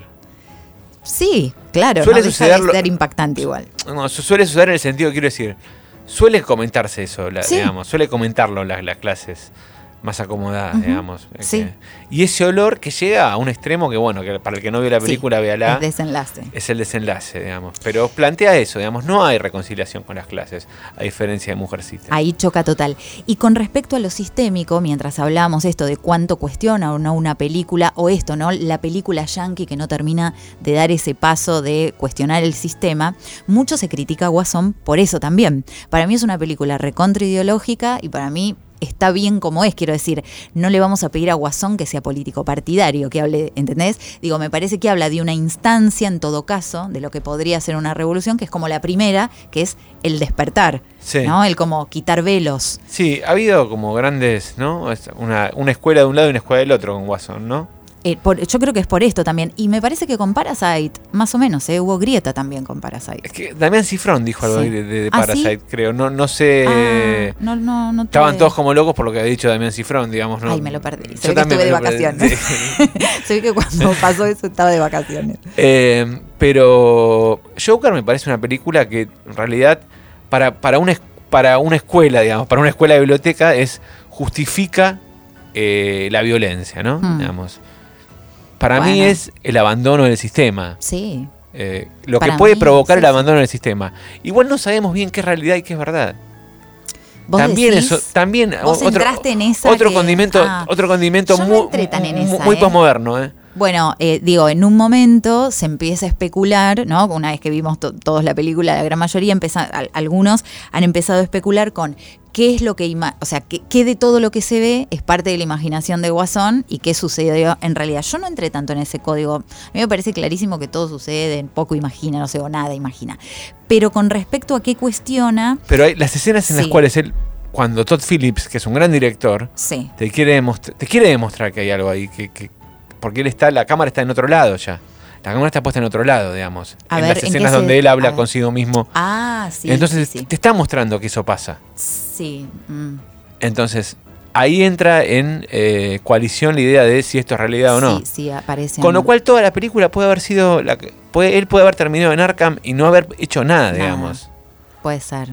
Sí, claro, Suele no suceder de ser impactante igual. No, su- suele suceder en el sentido, quiero decir, suele comentarse eso, la- Sí. digamos, suele comentarlo las, las clases más acomodadas, Ujú, digamos. eh, sí. que- y ese olor que llega a un extremo que, bueno, que para el que no vio la Sí, película, véala. el desenlace. es el desenlace, digamos. Pero plantea eso, digamos, no hay reconciliación con las clases, a diferencia de Mujercita. Ahí choca total. Y con respecto a lo sistémico, mientras hablamos esto de cuánto cuestiona o no una película, o esto, ¿no? La película yankee que no termina de dar ese paso de cuestionar el sistema, mucho se critica a Guasón por eso también. Para mí es una película recontra ideológica y para mí está bien como es, quiero decir, no le vamos a pedir a Guasón que sea político partidario, que hable, ¿entendés? Digo, me parece que habla de una instancia, en todo caso, de lo que podría ser una revolución, que es como la primera, que es el despertar, Sí. ¿no? El como quitar velos. Sí, ha habido como grandes, ¿no? Una, una escuela de un lado y una escuela del otro con Watson, ¿no? Eh, por- yo creo que es por esto también. Y me parece que con Parasite, más o menos, ¿eh? hubo grieta también con Parasite. Es que Damián Cifrón dijo algo Sí. de, ¿Ah, Parasite, creo. No, no sé. Ah, no, no, no Estaban todos como locos por lo que había dicho Damián Cifrón, digamos. ¿no? Ay, me lo perdí. Se Yo ve que también estuve de vacaciones. (laughs) Se ve que cuando (laughs) pasó eso estaba de vacaciones. Eh, pero Joker me parece una película que en realidad para, para, una, para una escuela, digamos, para una escuela de biblioteca es justifica eh, la violencia, ¿no? Hmm. Digamos. Para mí Bueno. es el abandono del sistema. Sí. eh, lo que puede mí, provocar sí, el abandono del sistema. Igual no sabemos bien qué es realidad y qué es verdad. ¿Vos también decís? eso, también Vos otro, en esa otro que- condimento, ah. otro condimento muy, muy- ¿eh? posmoderno, ¿eh? Bueno, eh, digo, en un momento se empieza a especular, ¿no? Una vez que vimos to- todos la película, la gran mayoría, empeza- al- algunos han empezado a especular con qué es lo que, o sea, qué, qué de todo lo que se ve es parte de la imaginación de Guasón y qué sucedió en realidad. Yo no entré tanto en ese código. A mí me parece clarísimo que todo sucede, poco imagina, no sé, o nada imagina. Pero con respecto a qué cuestiona, Pero hay las escenas en las cuales él, cuando Todd Phillips, que es un gran director, sí. te quiere, te quiere demostrar que hay algo ahí, que, que- porque él está, la cámara está en otro lado ya. La cámara está puesta en otro lado, digamos. A en ver, las ¿en qué escenas se- donde él habla consigo mismo. Ah, sí. Entonces sí, sí. te está mostrando que eso pasa. Sí, mm. Entonces, ahí entra en eh, coalición la idea de si esto es realidad o no. Sí, sí, aparece. Con lo cual toda la película puede haber sido, la, que- puede, él puede haber terminado en Arkham y no haber hecho nada, Nada. digamos. Puede ser.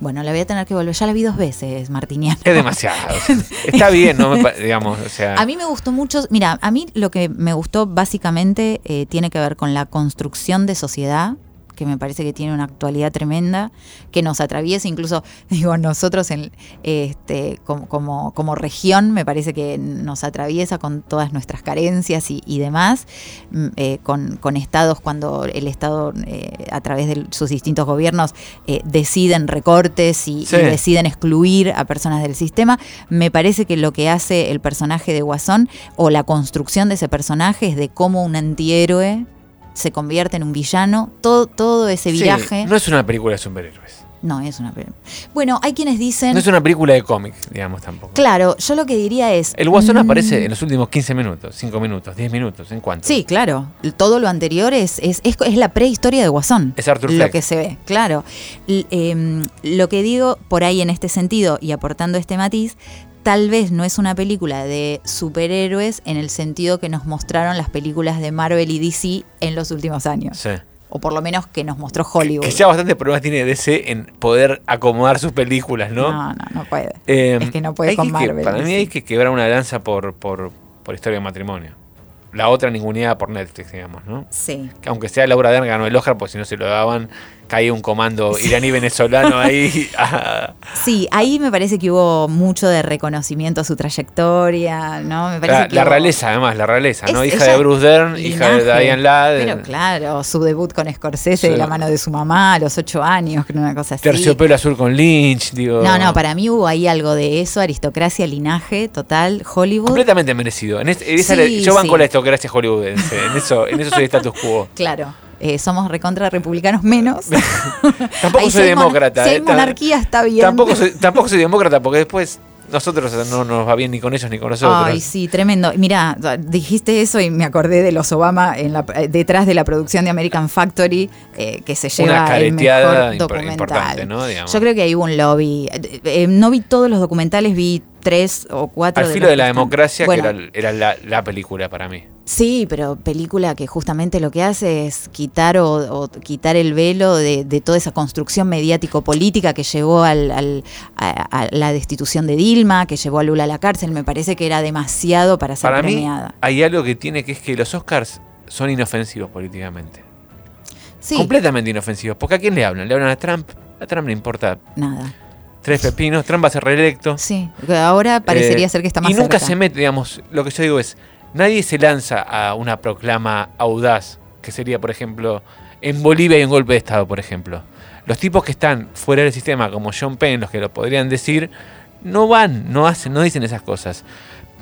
Bueno, la voy a tener que volver. Ya la vi dos veces, Martiniano. Es demasiado. (laughs) Está bien, ¿no? Me digamos, o sea... A mí me gustó mucho, mira, a mí lo que me gustó básicamente eh, tiene que ver con la construcción de sociedad, que me parece que tiene una actualidad tremenda, que nos atraviesa incluso, (laughs) digo, nosotros en, este, como, como, como región, me parece que nos atraviesa con todas nuestras carencias y, y demás, mm, eh, con, con estados cuando el Estado, eh, a través de sus distintos gobiernos, eh, deciden recortes y, Sí. y deciden excluir a personas del sistema, me parece que lo que hace el personaje de Guasón o la construcción de ese personaje es de cómo un antihéroe se convierte en un villano, todo, todo ese Sí, viraje. no es una película de superhéroes. No, es una. pe- Bueno, hay quienes dicen. No es una película de cómic, digamos tampoco. Claro, yo lo que diría es. El Guasón mm, aparece en los últimos 15 minutos, 5 minutos, 10 minutos, ¿en cuánto? Sí, claro. Todo lo anterior es, es, es, es la prehistoria de Guasón. Es Arthur Lo Fleck. que se ve, claro. L- em, lo que digo por ahí en este sentido y aportando este matiz, tal vez no es una película de superhéroes en el sentido que nos mostraron las películas de Marvel y DC en los últimos años. Sí. O por lo menos que nos mostró Hollywood. Que ya bastante problemas tiene DC en poder acomodar sus películas, ¿no? No, no, no puede. Eh, es que no puede con que- Marvel. Para mí hay que quebrar una lanza por, por, por historia de matrimonio. La otra ninguneada por Netflix, digamos, ¿no? Sí. Que aunque sea Laura Dern ganó el Oscar, pues si no se lo daban, caía un comando iraní venezolano ahí. ah, Sí, ahí me parece que hubo mucho de reconocimiento a su trayectoria, ¿no? Me parece la, que la hubo- realeza, además, la realeza, ¿no? Es- hija de Bruce Dern, hija de. Diane Ladd. Pero claro, su debut con Scorsese Sí. de la mano de su mamá a los ocho años, una cosa así. Terciopelo azul con Lynch, digo. No, no, para mí hubo ahí algo de eso, aristocracia, linaje, total, Hollywood. Completamente merecido. En en esa Sí, le- yo banco sí. la aristocracia hollywoodense. En eso, en eso soy status quo. (laughs) Claro, eh, somos recontra republicanos menos. (laughs) Tampoco Ahí soy hay mon- demócrata. Si hay eh, monarquía está bien. Tampoco soy, (laughs) tampoco soy demócrata porque después nosotros no nos va bien ni con ellos ni con nosotros. Ay, sí, tremendo. Mira, dijiste eso y me acordé de los Obama en la, eh, detrás de la producción de American Factory, eh, que se lleva Una el mejor documental. ¿no? Yo creo que ahí hubo un lobby. Eh, no vi todos los documentales, vi tres o cuatro. Al filo de la democracia, Bueno, que era, era la, la película para mí. Sí, pero película que justamente lo que hace es quitar o, o quitar el velo de, de toda esa construcción mediático-política que llevó al, al- a, a la destitución de Dilma, que llevó a Lula a la cárcel. Me parece que era demasiado para ser Para mí premiada. hay algo que tiene que es que los Oscars son inofensivos políticamente. Sí, Completamente inofensivos. Porque ¿a quién le hablan? ¿Le hablan a Trump? A Trump le importa nada. tres pepinos. Trump va a ser reelecto. Sí, ahora parecería Eh, ser que está más Y nunca cerca. se mete, digamos, lo que yo digo es, nadie se lanza a una proclama audaz, que sería, por ejemplo, en Bolivia hay un golpe de Estado, por ejemplo. Los tipos que están fuera del sistema, como John Penn, los que lo podrían decir, no van, no hacen, no dicen esas cosas.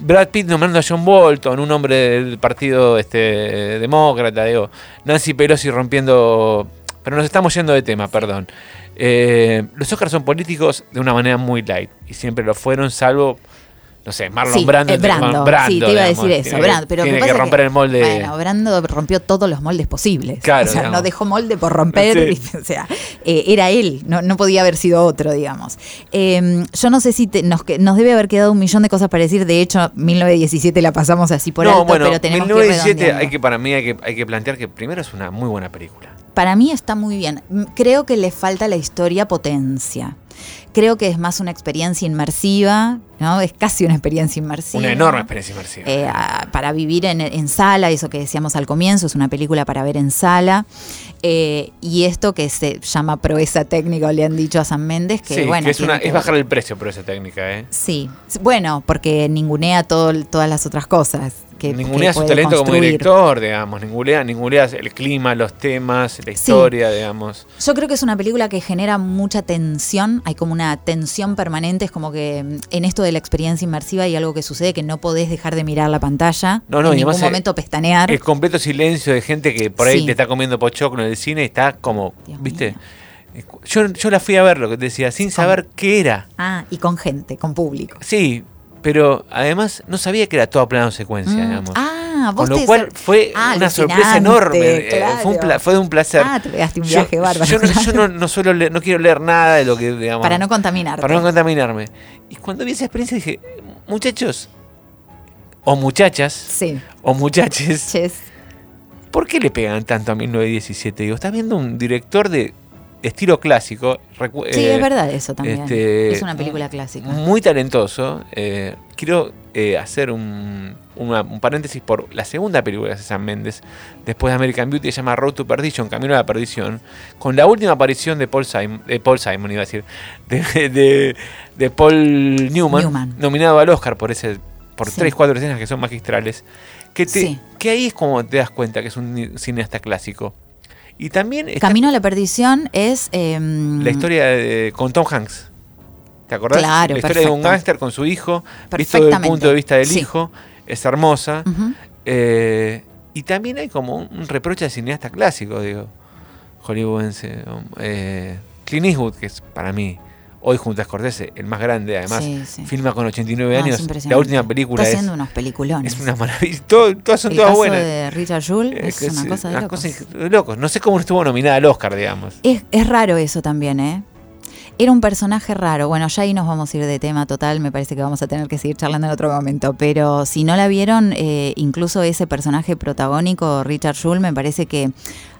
Brad Pitt nombrando a John Bolton, un hombre del partido este, demócrata, digo, Nancy Pelosi rompiendo... Pero nos estamos yendo de tema, perdón. Eh, los Oscars son políticos de una manera muy light, y siempre lo fueron, salvo, no sé, Marlon Sí, Brando. eh, Brando, Brando, sí, te iba a digamos, decir eso, tiene Brando, que- pero tiene que pasa romper el molde. Bueno, Brando rompió todos los moldes posibles. Claro, (laughs) o sea, digamos. no dejó molde por romper, Sí. (laughs) o sea, eh, era él, no, no podía haber sido otro, digamos. Eh, yo no sé si te- nos, que- nos debe haber quedado un millón de cosas para decir, de hecho, 1917 la pasamos así por no, alto, bueno, pero tenemos 1917 que hay que para mí hay que, hay que plantear que primero es una muy buena película. Para mí está muy bien. Mm, Creo que le falta la historia potencia. Creo que es más una experiencia inmersiva, ¿no? Es casi una experiencia inmersiva. Una enorme experiencia inmersiva. Eh, a- para vivir en, en sala, eso que decíamos al comienzo, es una película para ver en sala. Eh, y esto que se llama proeza técnica, le han dicho a San Méndez, que sí, bueno. que es, tiene una, que es ver- bajar el precio por esa técnica, ¿eh? Sí, bueno, porque ningunea todo, todas las otras cosas. Que, ningunea que su talento como director, digamos, ningunea, ningunea el clima, los temas, la historia, digamos. Yo creo que es una película que genera mucha tensión, hay como una tensión permanente, es como que mm, en esto de la experiencia inmersiva hay algo que sucede que no podés dejar de mirar la pantalla, No, no, en y ningún eh, momento pestanear. El completo silencio de gente que por ahí Sí. te está comiendo pochoclo en el cine y está como, Dios ¿viste? Yo, yo la fui a ver, lo que te decía, sin saber qué era. Ah, y con gente, con público. Sí, pero además no sabía que era toda plano secuencia, Mm, digamos. Ah, vos Con lo cual fue Ah, una sorpresa enorme. eh, claro. Fue, un pla- fue de un placer. Ah, te pegaste un Yo- viaje bárbaro. Yo, no, yo no, no suelo leer- no quiero leer nada de lo que digamos. Para no contaminarte. para no contaminarme. Y cuando vi esa experiencia dije, muchachos, o muchachas, Sí, o muchaches, ches. ¿por qué le pegan tanto a 1917? Digo, estás viendo un director de estilo clásico. Sí, eh, es verdad eso también. este, es una película clásica. Muy talentoso. eh, quiero eh, hacer un, una- un paréntesis por la segunda película de Sam Méndez, después de American Beauty, se llama Road to Perdition, Camino a la Perdición, con la última aparición de Paul Simon, de Paul Simon iba a decir, de, de- de Paul Newman, Newman. nominado al Oscar por ese por Sí. tres, cuatro escenas que son magistrales, que, te, Sí. que ahí es como te das cuenta que es un cineasta clásico. Y también está Camino a la perdición es... em, la historia de- con Tom Hanks. ¿Te acordás? Claro, la historia de un gángster con su hijo, visto desde el punto de vista del Sí. hijo, es hermosa. Eh, y también hay como un, reproche al cineasta clásico, digo, hollywoodense. eh, Clint Eastwood, que es para mí, hoy junto a Scorsese, el más grande, además, Sí, sí. filma con 89 No, es años. La última película Está es, haciendo unos peliculones. es una maravilla. Todo- todas son El todas caso buenas. de Richard Jewell Eh, es una cosa de locos. cosas de locos. No sé cómo estuvo nominada al Oscar, digamos. Es, es raro eso también, ¿eh? era un personaje raro. Bueno, ya ahí nos vamos a ir de tema total, me parece que vamos a tener que seguir charlando en otro momento. Pero si no la vieron, eh, incluso ese personaje protagónico, Richard Schul, me parece que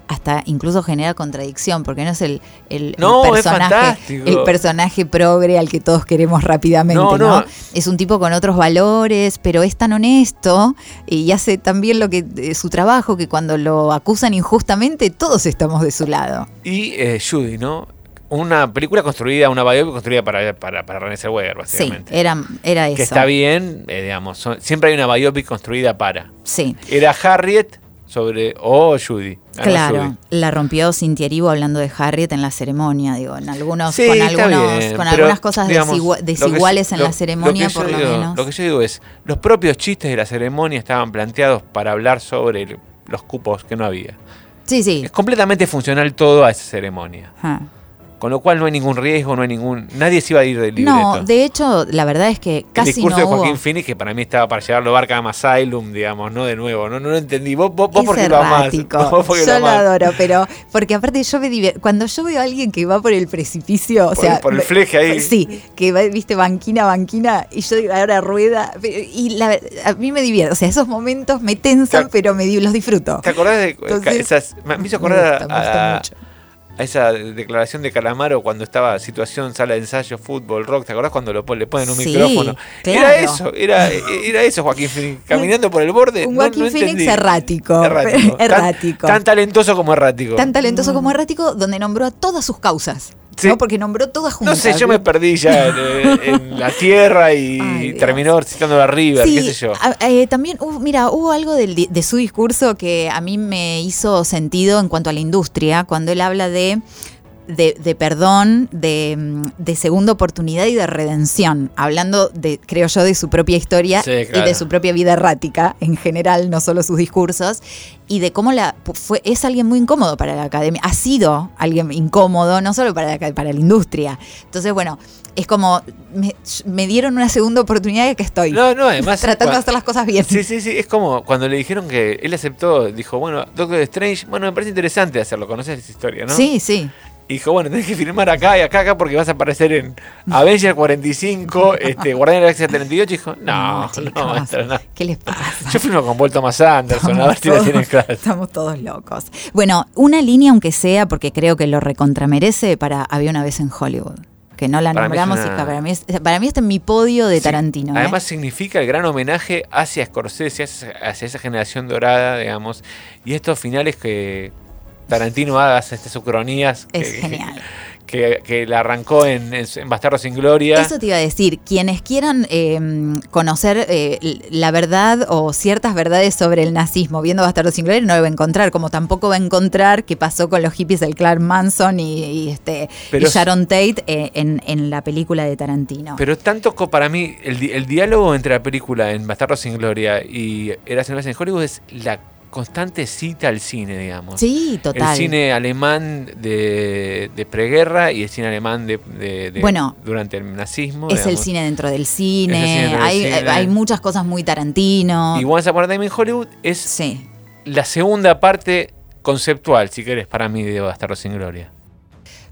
hasta incluso genera contradicción, porque no es el, el, No, el es personaje, el personaje progre al que todos queremos rápidamente, No, ¿no? no. Es un tipo con otros valores, pero es tan honesto y hace tan bien lo que eh, su trabajo que cuando lo acusan injustamente todos estamos de su lado. Y eh, Judy, ¿no? Una película construida, una biopic construida para, para, para René Zellweger, Sí, básicamente. era, era eso. que está bien, eh, digamos. son- siempre hay una biopic construida para. Sí. Era Harriet sobre. o Judy. Claro, Judy. la rompió Cintia Erivo hablando de Harriet en la ceremonia, digo, en algunos, Sí, con algunos, bien, con algunas cosas digamos, yo- desiguales en lo- la ceremonia, por lo digo- menos. Lo que yo digo es, los propios chistes de la ceremonia estaban planteados para hablar sobre el- los cupos que no había. Sí, sí. Es completamente funcional todo a esa ceremonia. Ajá. Con lo cual no hay ningún riesgo, no hay ningún... Nadie se iba a ir del libreto. No, de hecho, la verdad es que el casi discurso no de Joaquín hubo. Phoenix, que para mí estaba para llevarlo a Arkham Asylum, digamos, no de nuevo. No, no lo entendí. Vos, vos, vos porque lo amás. (laughs) Vos porque Yo lo adoro, pero porque aparte yo me divierto. Cuando yo veo a alguien que va por el precipicio, o Por sea, el- por el fleje ahí. (laughs) Sí, que va, viste, banquina, banquina, y yo digo, ahora rueda. Y la- a mí me divierte. O sea, esos momentos me tensan, Te- pero me los disfruto. ¿Te acordás de Entonces, esas? Me hizo Me acordar gusta, me gusta a, mucho. A esa declaración de Calamaro cuando estaba situación, sala de ensayo, fútbol, rock. ¿Te acordás cuando lo, le ponen un Sí, micrófono? Era eso, era, era eso, Joaquín Phoenix, caminando por el borde. Un no- Joaquín no Phoenix entendí. errático. (laughs) (laughs) Errático. Tan- Errático. Tan, talentoso como errático. Tan talentoso como errático, donde nombró a todas sus causas. Sí. ¿no? Porque nombró todas No juntas. sé, yo me perdí ya (laughs) en, en la tierra y Ay, terminó citando a River, Sí, qué sé yo. eh, también, hubo- mira, hubo algo de su discurso que a mí me hizo sentido en cuanto a la industria, cuando él habla de, de, de perdón, de, mm, de segunda oportunidad y de redención, hablando de, creo yo, de su propia historia Sí, y de su propia vida errática en general, no solo sus discursos, y de cómo la fue, es alguien muy incómodo para la academia, ha sido alguien incómodo, no solo para la, para la industria. Entonces, bueno, es como, me, me dieron una segunda oportunidad y que estoy No, no, además. (laughs) tratando de hacer las cosas bien. Sí, sí, sí, es como cuando le dijeron que él aceptó, dijo, bueno, Doctor Strange, bueno, me parece interesante hacerlo, conoces esa historia, ¿no? Sí, sí. Y dijo, bueno, tenés que filmar acá y acá, acá, porque vas a aparecer en Avenger 45, (laughs) este, Guardián de la Galaxia 38. Y dijo, no, no, chicos, maestro, no. ¿Qué les pasa? Yo filmo con Paul Thomas Anderson, a ver si la todos, tienen clara. estamos todos locos. Bueno, una línea, aunque sea, porque creo que lo recontramerece, para Había una vez en Hollywood. Que no la Para mí nombramos una- y que para mí, es- para mí está en mi podio de Sí, Tarantino. ¿eh? Además significa el gran homenaje hacia Scorsese, hacia, hacia esa generación dorada, digamos, y estos finales que Tarantino haga estas ucronías que, es genial. (laughs) que, que la arrancó en, Bastardos sin Gloria. Eso te iba a decir, quienes quieran eh, conocer eh, la verdad o ciertas verdades sobre el nazismo viendo Bastardo sin Gloria no lo va a encontrar, como tampoco va a encontrar qué pasó con los hippies del Clark Manson y, y, este, y Sharon Tate eh, en, en la película de Tarantino. Pero tanto para mí, el, di- el diálogo entre la película en Bastardos sin Gloria y Eras en Hollywood es la constante cita al cine, digamos. sí, total. El cine alemán de, de preguerra y el cine alemán de, de- de- Bueno, durante el nazismo. es el cine dentro del cine cine, dentro del hay, cine. hay muchas cosas muy Tarantino. Y Once Upon a Time in Hollywood es Sí. la segunda parte conceptual, si querés, para mí de Bastardos sin Gloria.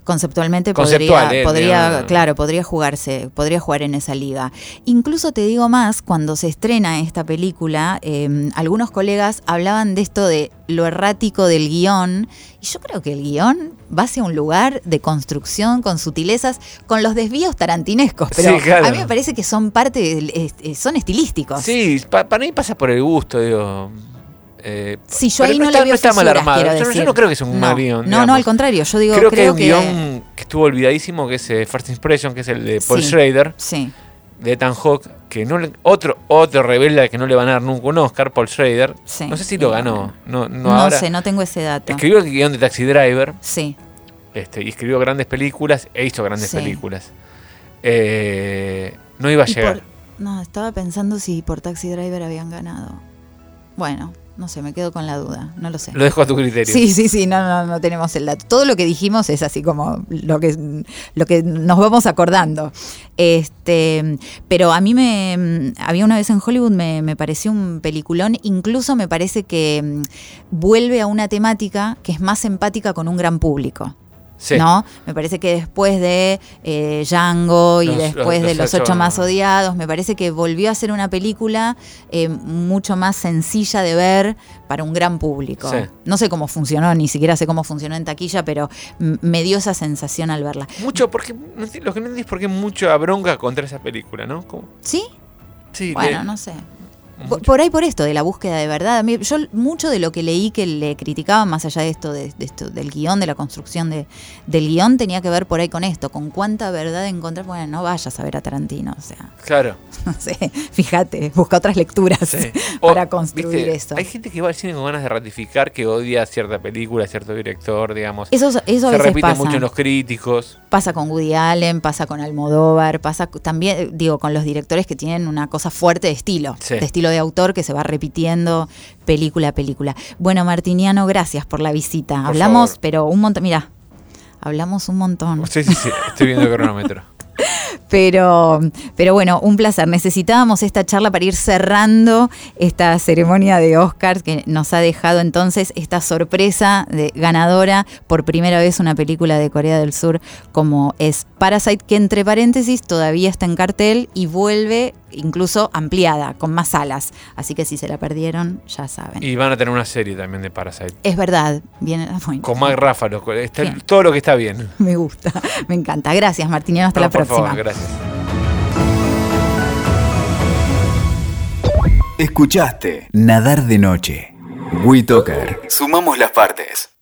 Conceptualmente Conceptual, podría, eh, podría claro, podría jugarse, podría jugar en esa liga. Incluso te digo más, cuando se estrena esta película, eh, algunos colegas hablaban de esto de lo errático del guion, y yo creo que el guion va hacia un lugar de construcción con sutilezas, con los desvíos tarantinescos, pero Sí, claro. a mí me parece que son parte, es- son estilísticos. Sí, pa- para mí pasa por el gusto, digo. Eh, Sí, yo ahí no, está, le veo está mal armado. Yo, no creo que es un no, mal guion. No, digamos. no, al contrario, yo digo, creo, que hay un que- guion que estuvo olvidadísimo, que es eh, First Impression, que es el de Paul Sí. Schrader, Sí, de Ethan Hawke, que no le- otro, otro rebelde al que no le van a dar nunca un Oscar, Paul Schrader. sí. No sé si lo ganó. No, no, No, ahora. sé, no tengo ese dato. Escribió el guion de Taxi Driver Sí. este, y escribió grandes películas e hizo grandes películas. Eh, no iba a llegar. por- no, estaba pensando si por Taxi Driver habían ganado. Bueno, no sé, me quedo con la duda, no lo sé. Lo dejo a tu criterio. Sí, sí, sí, no, no, no tenemos el dato. Todo lo que dijimos es así como lo que, lo que nos vamos acordando. Este, pero a mí me había una vez en Hollywood me, me pareció un peliculón, incluso me parece que mm, vuelve a una temática que es más empática con un gran público. Sí. ¿no? Me parece que después de eh, Django y Los- después los- de los Los Ocho ocho- Más Odiados, me parece que volvió a ser una película eh, mucho más sencilla de ver para un gran público. Sí. No sé cómo funcionó, ni siquiera sé cómo funcionó en taquilla, pero me dio esa sensación al verla. Mucho, porque lo que no entiendo es por qué mucha bronca contra esa película, ¿no? ¿Sí? sí, Bueno, le- no sé. Por, por ahí por esto, de la búsqueda de verdad. A mí- yo mucho de lo que leí que le criticaban, más allá de esto, de, de esto del guion, de la construcción de, del guion, tenía que ver por ahí con esto, con cuánta verdad encontrar. Bueno, no vayas a ver a Tarantino, o sea, Claro. (laughs) no sé, fíjate, busca otras lecturas Sí. (laughs) para construir ¿viste? eso. Hay gente que va al cine con ganas de ratificar que odia cierta película, cierto director, digamos. Eso, eso a Se veces repite pasa. mucho en los críticos. Pasa con Woody Allen, pasa con Almodóvar, pasa también, digo, con los directores que tienen una cosa fuerte de estilo, Sí. de estilo de autor que se va repitiendo película a película. Bueno, Martiniano, gracias por la visita. Por Hablamos, favor. pero un montón, mira, hablamos un montón. Sí, sí, sí. Estoy viendo el (laughs) cronómetro. (laughs) Pero, pero bueno, un placer. Necesitábamos esta charla para ir cerrando esta ceremonia de Oscars que nos ha dejado entonces esta sorpresa de ganadora por primera vez una película de Corea del Sur como es Parasite, que entre paréntesis todavía está en cartel y vuelve incluso ampliada, con más salas. Así que si se la perdieron, ya saben. Y van a tener una serie también de Parasite. Es verdad, viene bueno, Con Mike Ráfalo. Todo lo que está bien. (laughs) Me gusta, me encanta. Gracias, Martiniano. Hasta la por próxima. favor, gracias. Escuchaste Nadar de Noche. WeToker. Sumamos las partes.